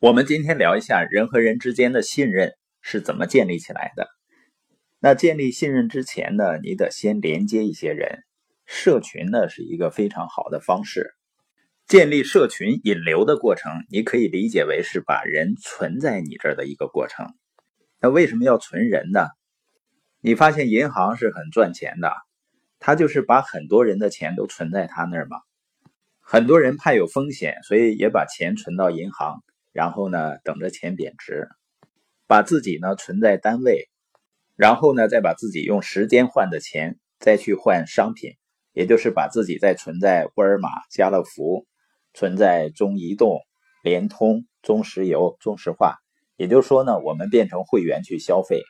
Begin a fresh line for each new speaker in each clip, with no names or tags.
我们今天聊一下人和人之间的信任是怎么建立起来的。那建立信任之前呢，你得先连接一些人，社群呢是一个非常好的方式。建立社群引流的过程，你可以理解为是把人存在你这儿的一个过程。那为什么要存人呢？你发现银行是很赚钱的，他就是把很多人的钱都存在他那儿嘛。很多人怕有风险，所以也把钱存到银行。然后呢，等着钱贬值，把自己呢存在单位，然后呢再把自己用时间换的钱再去换商品，也就是把自己再存在沃尔玛、家乐福，存在中移动、联通、中石油、中石化。也就是说呢，我们变成会员去消费。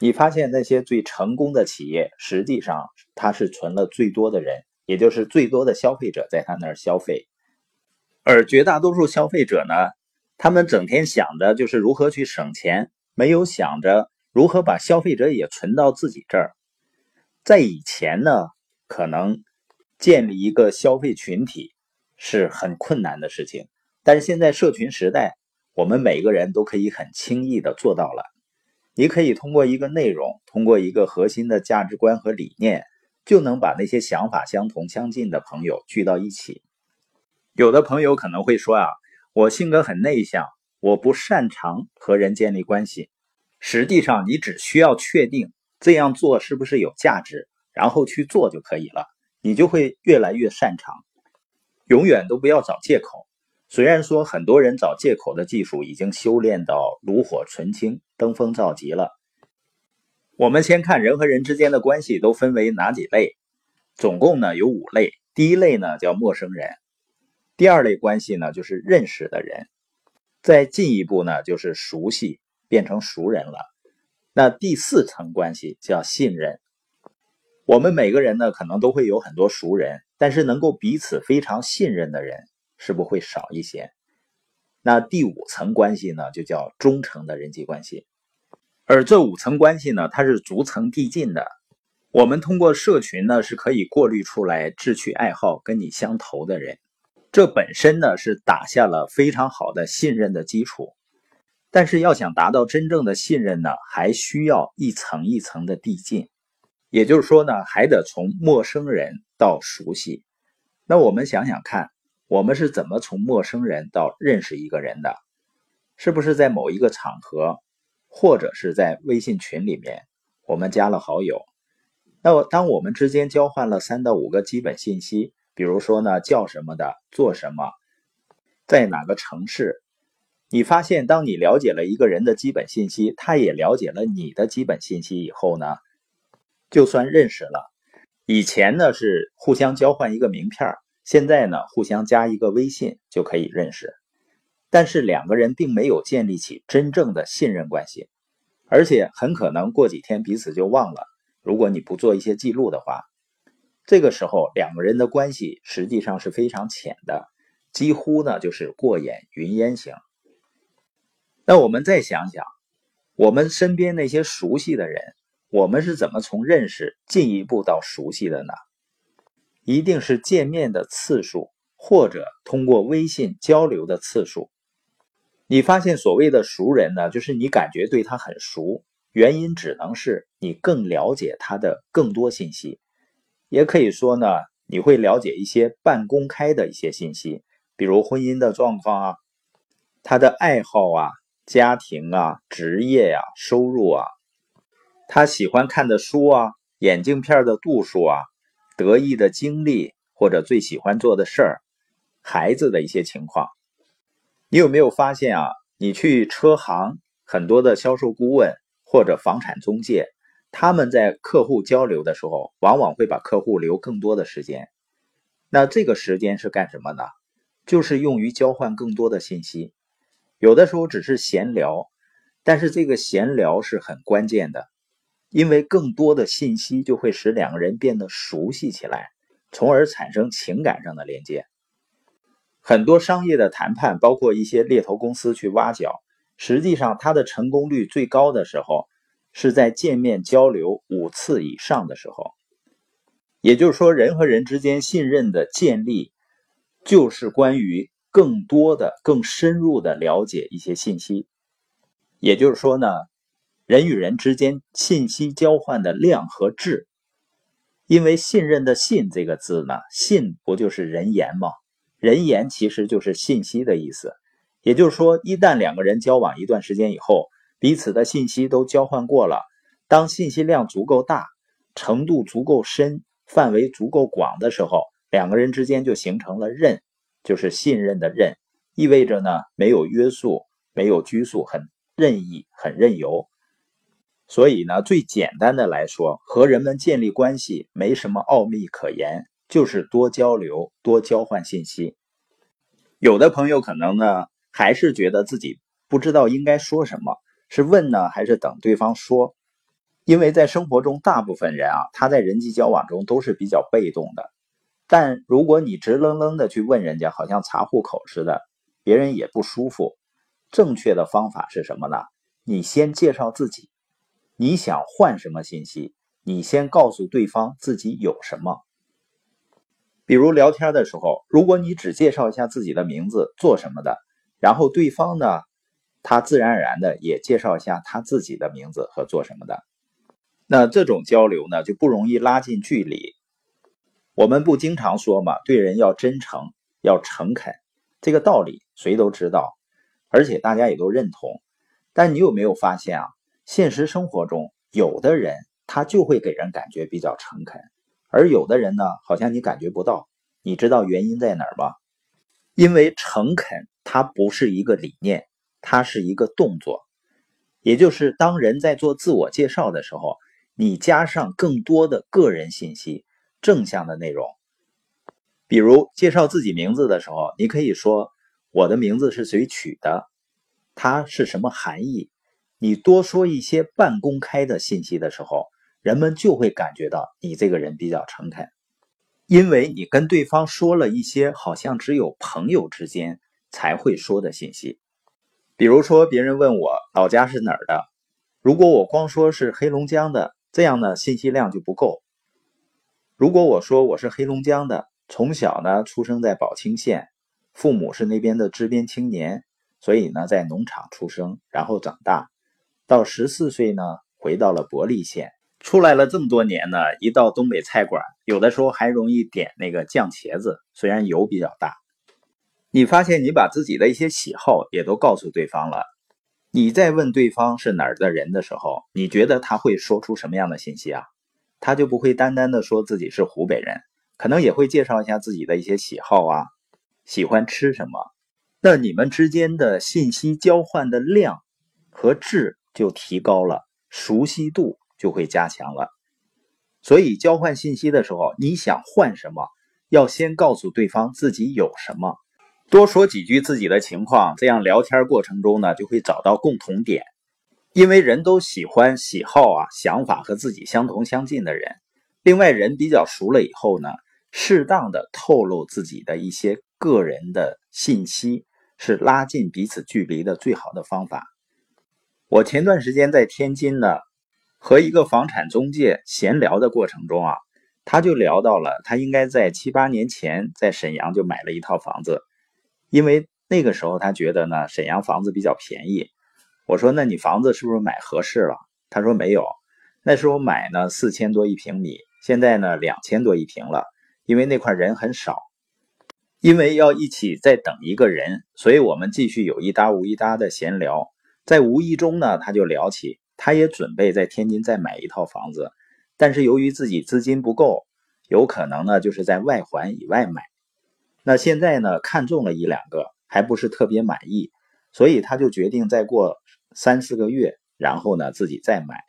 你发现那些最成功的企业，实际上它是存了最多的人，也就是最多的消费者在他那儿消费。而绝大多数消费者呢，他们整天想着就是如何去省钱，没有想着如何把消费者也存到自己这儿。在以前呢，可能建立一个消费群体是很困难的事情，但是现在社群时代，我们每个人都可以很轻易的做到了。你可以通过一个内容，通过一个核心的价值观和理念，就能把那些想法相同相近的朋友聚到一起。有的朋友可能会说啊，我性格很内向，我不擅长和人建立关系。实际上，你只需要确定这样做是不是有价值，然后去做就可以了，你就会越来越擅长。永远都不要找借口。虽然说很多人找借口的技术已经修炼到炉火纯青、登峰造极了。我们先看人和人之间的关系都分为哪几类？总共呢有五类。第一类呢叫陌生人。第二类关系呢，就是认识的人；再进一步呢，就是熟悉，变成熟人了。那第四层关系叫信任。我们每个人呢，可能都会有很多熟人，但是能够彼此非常信任的人，是不会少一些。那第五层关系呢，就叫忠诚的人际关系。而这五层关系呢，它是逐层递进的。我们通过社群呢，是可以过滤出来志趣爱好跟你相投的人。这本身呢是打下了非常好的信任的基础，但是要想达到真正的信任呢，还需要一层一层的递进。也就是说呢，还得从陌生人到熟悉。那我们想想看，我们是怎么从陌生人到认识一个人的？是不是在某一个场合，或者是在微信群里面，我们加了好友？那当我们之间交换了三到五个基本信息。比如说呢，叫什么的，做什么，在哪个城市？你发现，当你了解了一个人的基本信息，他也了解了你的基本信息以后呢，就算认识了。以前呢是互相交换一个名片，现在呢互相加一个微信就可以认识。但是两个人并没有建立起真正的信任关系，而且很可能过几天彼此就忘了。如果你不做一些记录的话。这个时候，两个人的关系实际上是非常浅的，几乎呢就是过眼云烟型。那我们再想想，我们身边那些熟悉的人，我们是怎么从认识进一步到熟悉的呢？一定是见面的次数，或者通过微信交流的次数。你发现所谓的熟人呢，就是你感觉对他很熟，原因只能是你更了解他的更多信息。也可以说呢，你会了解一些半公开的一些信息，比如婚姻的状况啊，他的爱好啊、家庭啊、职业呀、收入啊，他喜欢看的书啊、眼镜片的度数啊、得意的经历或者最喜欢做的事儿、孩子的一些情况。你有没有发现啊？你去车行，很多的销售顾问或者房产中介。他们在客户交流的时候，往往会把客户留更多的时间。那这个时间是干什么呢？就是用于交换更多的信息。有的时候只是闲聊，但是这个闲聊是很关键的，因为更多的信息就会使两个人变得熟悉起来，从而产生情感上的连接。很多商业的谈判，包括一些猎头公司去挖角，实际上它的成功率最高的时候。是在见面交流五次以上的时候，也就是说，人和人之间信任的建立，就是关于更多的、更深入的了解一些信息。也就是说呢，人与人之间信息交换的量和质，因为信任的“信”这个字呢，“信”不就是人言吗？人言其实就是信息的意思。也就是说，一旦两个人交往一段时间以后，彼此的信息都交换过了，当信息量足够大、程度足够深、范围足够广的时候，两个人之间就形成了任，就是信任的任，意味着呢没有约束、没有拘束，很任意、很任由。所以呢，最简单的来说，和人们建立关系没什么奥秘可言，就是多交流、多交换信息。有的朋友可能呢，还是觉得自己不知道应该说什么。是问呢，还是等对方说？因为在生活中，大部分人啊，他在人际交往中都是比较被动的。但如果你直愣愣的去问人家，好像查户口似的，别人也不舒服。正确的方法是什么呢？你先介绍自己，你想换什么信息？你先告诉对方自己有什么。比如聊天的时候，如果你只介绍一下自己的名字、做什么的，然后对方呢？他自然而然的也介绍一下他自己的名字和做什么的，那这种交流呢就不容易拉近距离。我们不经常说嘛，对人要真诚，要诚恳，这个道理谁都知道，而且大家也都认同。但你有没有发现啊？现实生活中，有的人他就会给人感觉比较诚恳，而有的人呢，好像你感觉不到。你知道原因在哪儿吗？因为诚恳它不是一个理念。它是一个动作，也就是当人在做自我介绍的时候，你加上更多的个人信息、正向的内容。比如介绍自己名字的时候，你可以说：“我的名字是谁取的？它是什么含义？”你多说一些半公开的信息的时候，人们就会感觉到你这个人比较诚恳，因为你跟对方说了一些好像只有朋友之间才会说的信息。比如说，别人问我老家是哪儿的，如果我光说是黑龙江的，这样呢信息量就不够。如果我说我是黑龙江的，从小呢出生在宝清县，父母是那边的支边青年，所以呢在农场出生，然后长大，到十四岁呢回到了伯利县，出来了这么多年呢，一到东北菜馆，有的时候还容易点那个酱茄子，虽然油比较大。你发现你把自己的一些喜好也都告诉对方了，你在问对方是哪儿的人的时候，你觉得他会说出什么样的信息啊？他就不会单单的说自己是湖北人，可能也会介绍一下自己的一些喜好啊，喜欢吃什么。那你们之间的信息交换的量和质就提高了，熟悉度就会加强了。所以交换信息的时候，你想换什么，要先告诉对方自己有什么。多说几句自己的情况，这样聊天过程中呢，就会找到共同点。因为人都喜欢喜好啊、想法和自己相同相近的人。另外，人比较熟了以后呢，适当的透露自己的一些个人的信息，是拉近彼此距离的最好的方法。我前段时间在天津呢，和一个房产中介闲聊的过程中啊，他就聊到了他应该在七八年前在沈阳就买了一套房子。因为那个时候他觉得呢，沈阳房子比较便宜。我说：“那你房子是不是买合适了？”他说：“没有，那时候买呢四千多一平米，现在呢两千多一平了。因为那块人很少，因为要一起再等一个人，所以我们继续有一搭无一搭的闲聊。在无意中呢，他就聊起，他也准备在天津再买一套房子，但是由于自己资金不够，有可能呢就是在外环以外买。”那现在呢，看中了一两个，还不是特别满意，所以他就决定再过三四个月，然后呢自己再买。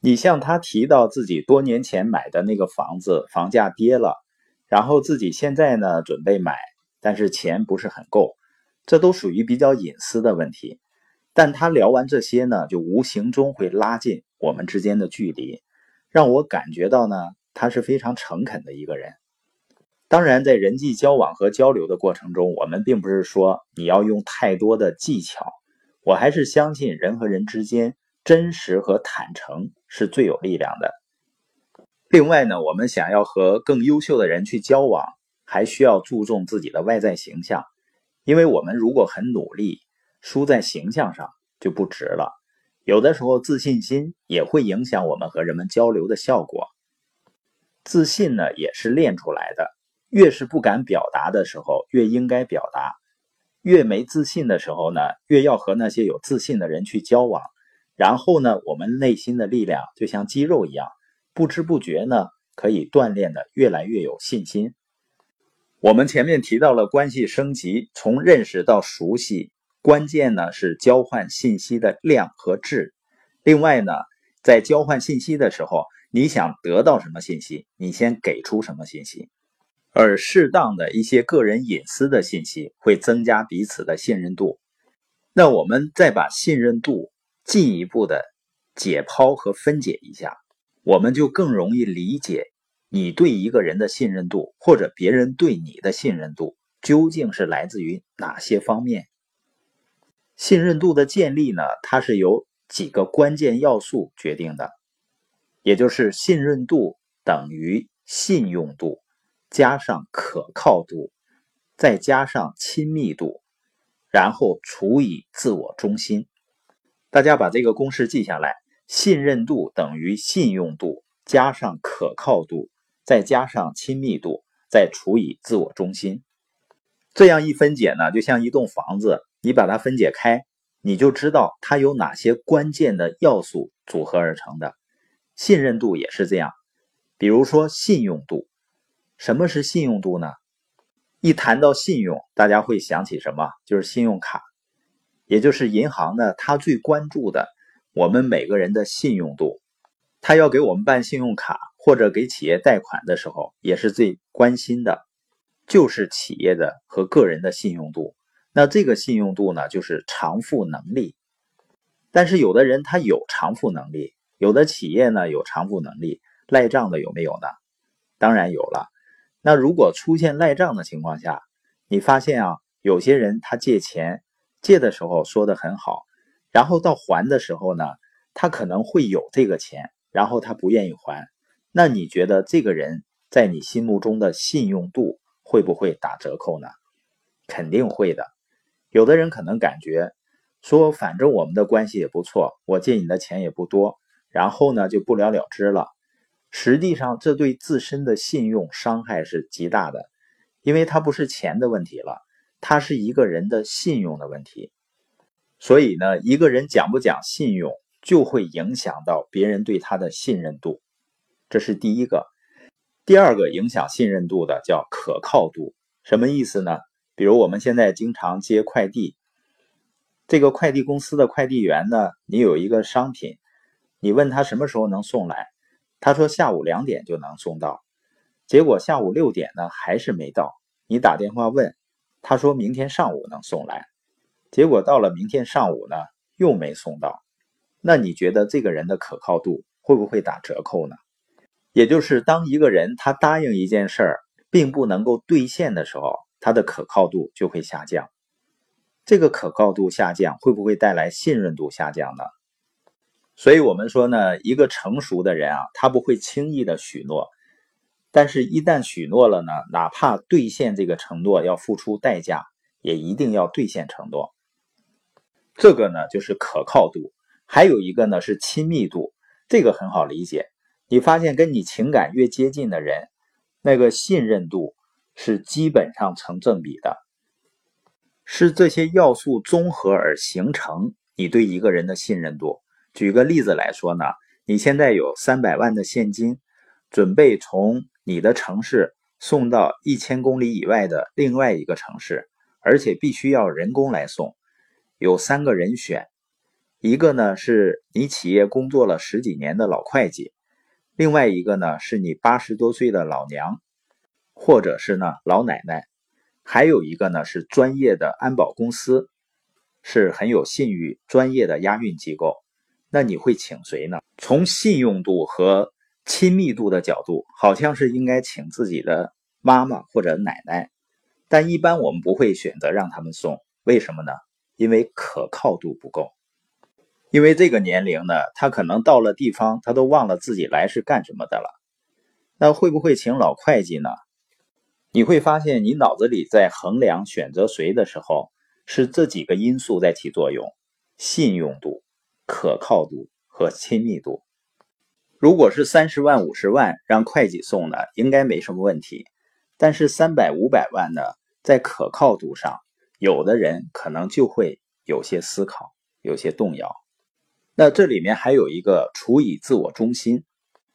你像他提到自己多年前买的那个房子，房价跌了，然后自己现在呢准备买，但是钱不是很够，这都属于比较隐私的问题。但他聊完这些呢，就无形中会拉近我们之间的距离，让我感觉到呢，他是非常诚恳的一个人。当然，在人际交往和交流的过程中，我们并不是说你要用太多的技巧。我还是相信人和人之间真实和坦诚是最有力量的。另外呢，我们想要和更优秀的人去交往，还需要注重自己的外在形象，因为我们如果很努力，输在形象上就不值了。有的时候，自信心也会影响我们和人们交流的效果。自信呢，也是练出来的。越是不敢表达的时候，越应该表达；越没自信的时候呢，越要和那些有自信的人去交往。然后呢，我们内心的力量就像肌肉一样，不知不觉呢，可以锻炼的越来越有信心。我们前面提到了关系升级，从认识到熟悉，关键呢是交换信息的量和质。另外呢，在交换信息的时候，你想得到什么信息，你先给出什么信息。而适当的一些个人隐私的信息会增加彼此的信任度。那我们再把信任度进一步的解剖和分解一下，我们就更容易理解你对一个人的信任度，或者别人对你的信任度究竟是来自于哪些方面。信任度的建立呢，它是由几个关键要素决定的，也就是信任度等于信用度。加上可靠度，再加上亲密度，然后除以自我中心。大家把这个公式记下来：信任度等于信用度加上可靠度，再加上亲密度，再除以自我中心。这样一分解呢，就像一栋房子，你把它分解开，你就知道它有哪些关键的要素组合而成的。信任度也是这样，比如说信用度。什么是信用度呢？一谈到信用，大家会想起什么？就是信用卡，也就是银行呢，它最关注的我们每个人的信用度。他要给我们办信用卡或者给企业贷款的时候，也是最关心的，就是企业的和个人的信用度。那这个信用度呢，就是偿付能力。但是有的人他有偿付能力，有的企业呢有偿付能力，赖账的有没有呢？当然有了。那如果出现赖账的情况下，你发现啊，有些人他借钱借的时候说的很好，然后到还的时候呢，他可能会有这个钱，然后他不愿意还，那你觉得这个人在你心目中的信用度会不会打折扣呢？肯定会的。有的人可能感觉说，反正我们的关系也不错，我借你的钱也不多，然后呢就不了了之了。实际上，这对自身的信用伤害是极大的，因为它不是钱的问题了，它是一个人的信用的问题。所以呢，一个人讲不讲信用，就会影响到别人对他的信任度，这是第一个。第二个影响信任度的叫可靠度，什么意思呢？比如我们现在经常接快递，这个快递公司的快递员呢，你有一个商品，你问他什么时候能送来？他说下午两点就能送到，结果下午六点呢还是没到。你打电话问，他说明天上午能送来，结果到了明天上午呢又没送到。那你觉得这个人的可靠度会不会打折扣呢？也就是当一个人他答应一件事儿并不能够兑现的时候，他的可靠度就会下降。这个可靠度下降会不会带来信任度下降呢？所以我们说呢，一个成熟的人啊，他不会轻易的许诺，但是，一旦许诺了呢，哪怕兑现这个承诺要付出代价，也一定要兑现承诺。这个呢，就是可靠度。还有一个呢，是亲密度，这个很好理解。你发现跟你情感越接近的人，那个信任度是基本上成正比的，是这些要素综合而形成你对一个人的信任度。举个例子来说呢，你现在有三百万的现金，准备从你的城市送到一千公里以外的另外一个城市，而且必须要人工来送。有三个人选，一个呢是你企业工作了十几年的老会计，另外一个呢是你八十多岁的老娘，或者是呢老奶奶，还有一个呢是专业的安保公司，是很有信誉、专业的押运机构。那你会请谁呢？从信用度和亲密度的角度，好像是应该请自己的妈妈或者奶奶，但一般我们不会选择让他们送，为什么呢？因为可靠度不够。因为这个年龄呢，他可能到了地方，他都忘了自己来是干什么的了。那会不会请老会计呢？你会发现，你脑子里在衡量选择谁的时候，是这几个因素在起作用：信用度、可靠度和亲密度。如果是三十万、五十万让会计送呢，应该没什么问题。但是三百、五百万呢，在可靠度上，有的人可能就会有些思考，有些动摇。那这里面还有一个除以自我中心。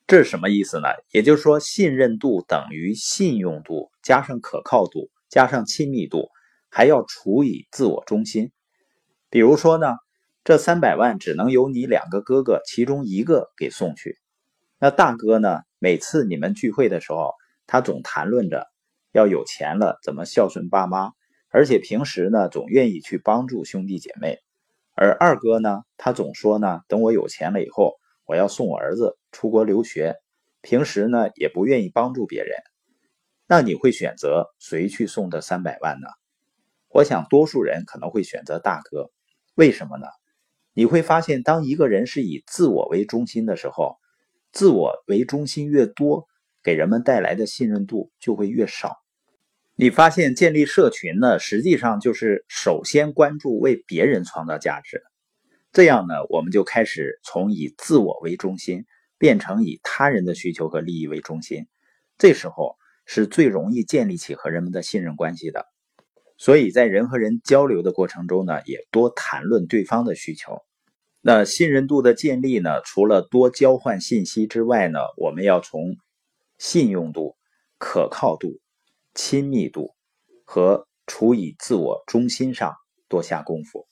这是什么意思呢？也就是说，信任度等于信用度加上可靠度加上亲密度，还要除以自我中心。比如说呢，这三百万只能由你两个哥哥其中一个给送去。那大哥呢，每次你们聚会的时候，他总谈论着要有钱了怎么孝顺爸妈，而且平时呢总愿意去帮助兄弟姐妹。而二哥呢，他总说呢，等我有钱了以后。我要送我儿子出国留学，平时呢也不愿意帮助别人。那你会选择谁去送这三百万呢？我想多数人可能会选择大哥。为什么呢？你会发现，当一个人是以自我为中心的时候，自我为中心越多，给人们带来的信任度就会越少。你发现建立社群呢，实际上就是首先关注为别人创造价值。这样呢，我们就开始从以自我为中心，变成以他人的需求和利益为中心。这时候是最容易建立起和人们的信任关系的。所以在人和人交流的过程中呢，也多谈论对方的需求。那信任度的建立呢，除了多交换信息之外呢，我们要从信用度、可靠度、亲密度和处以自我中心上多下功夫。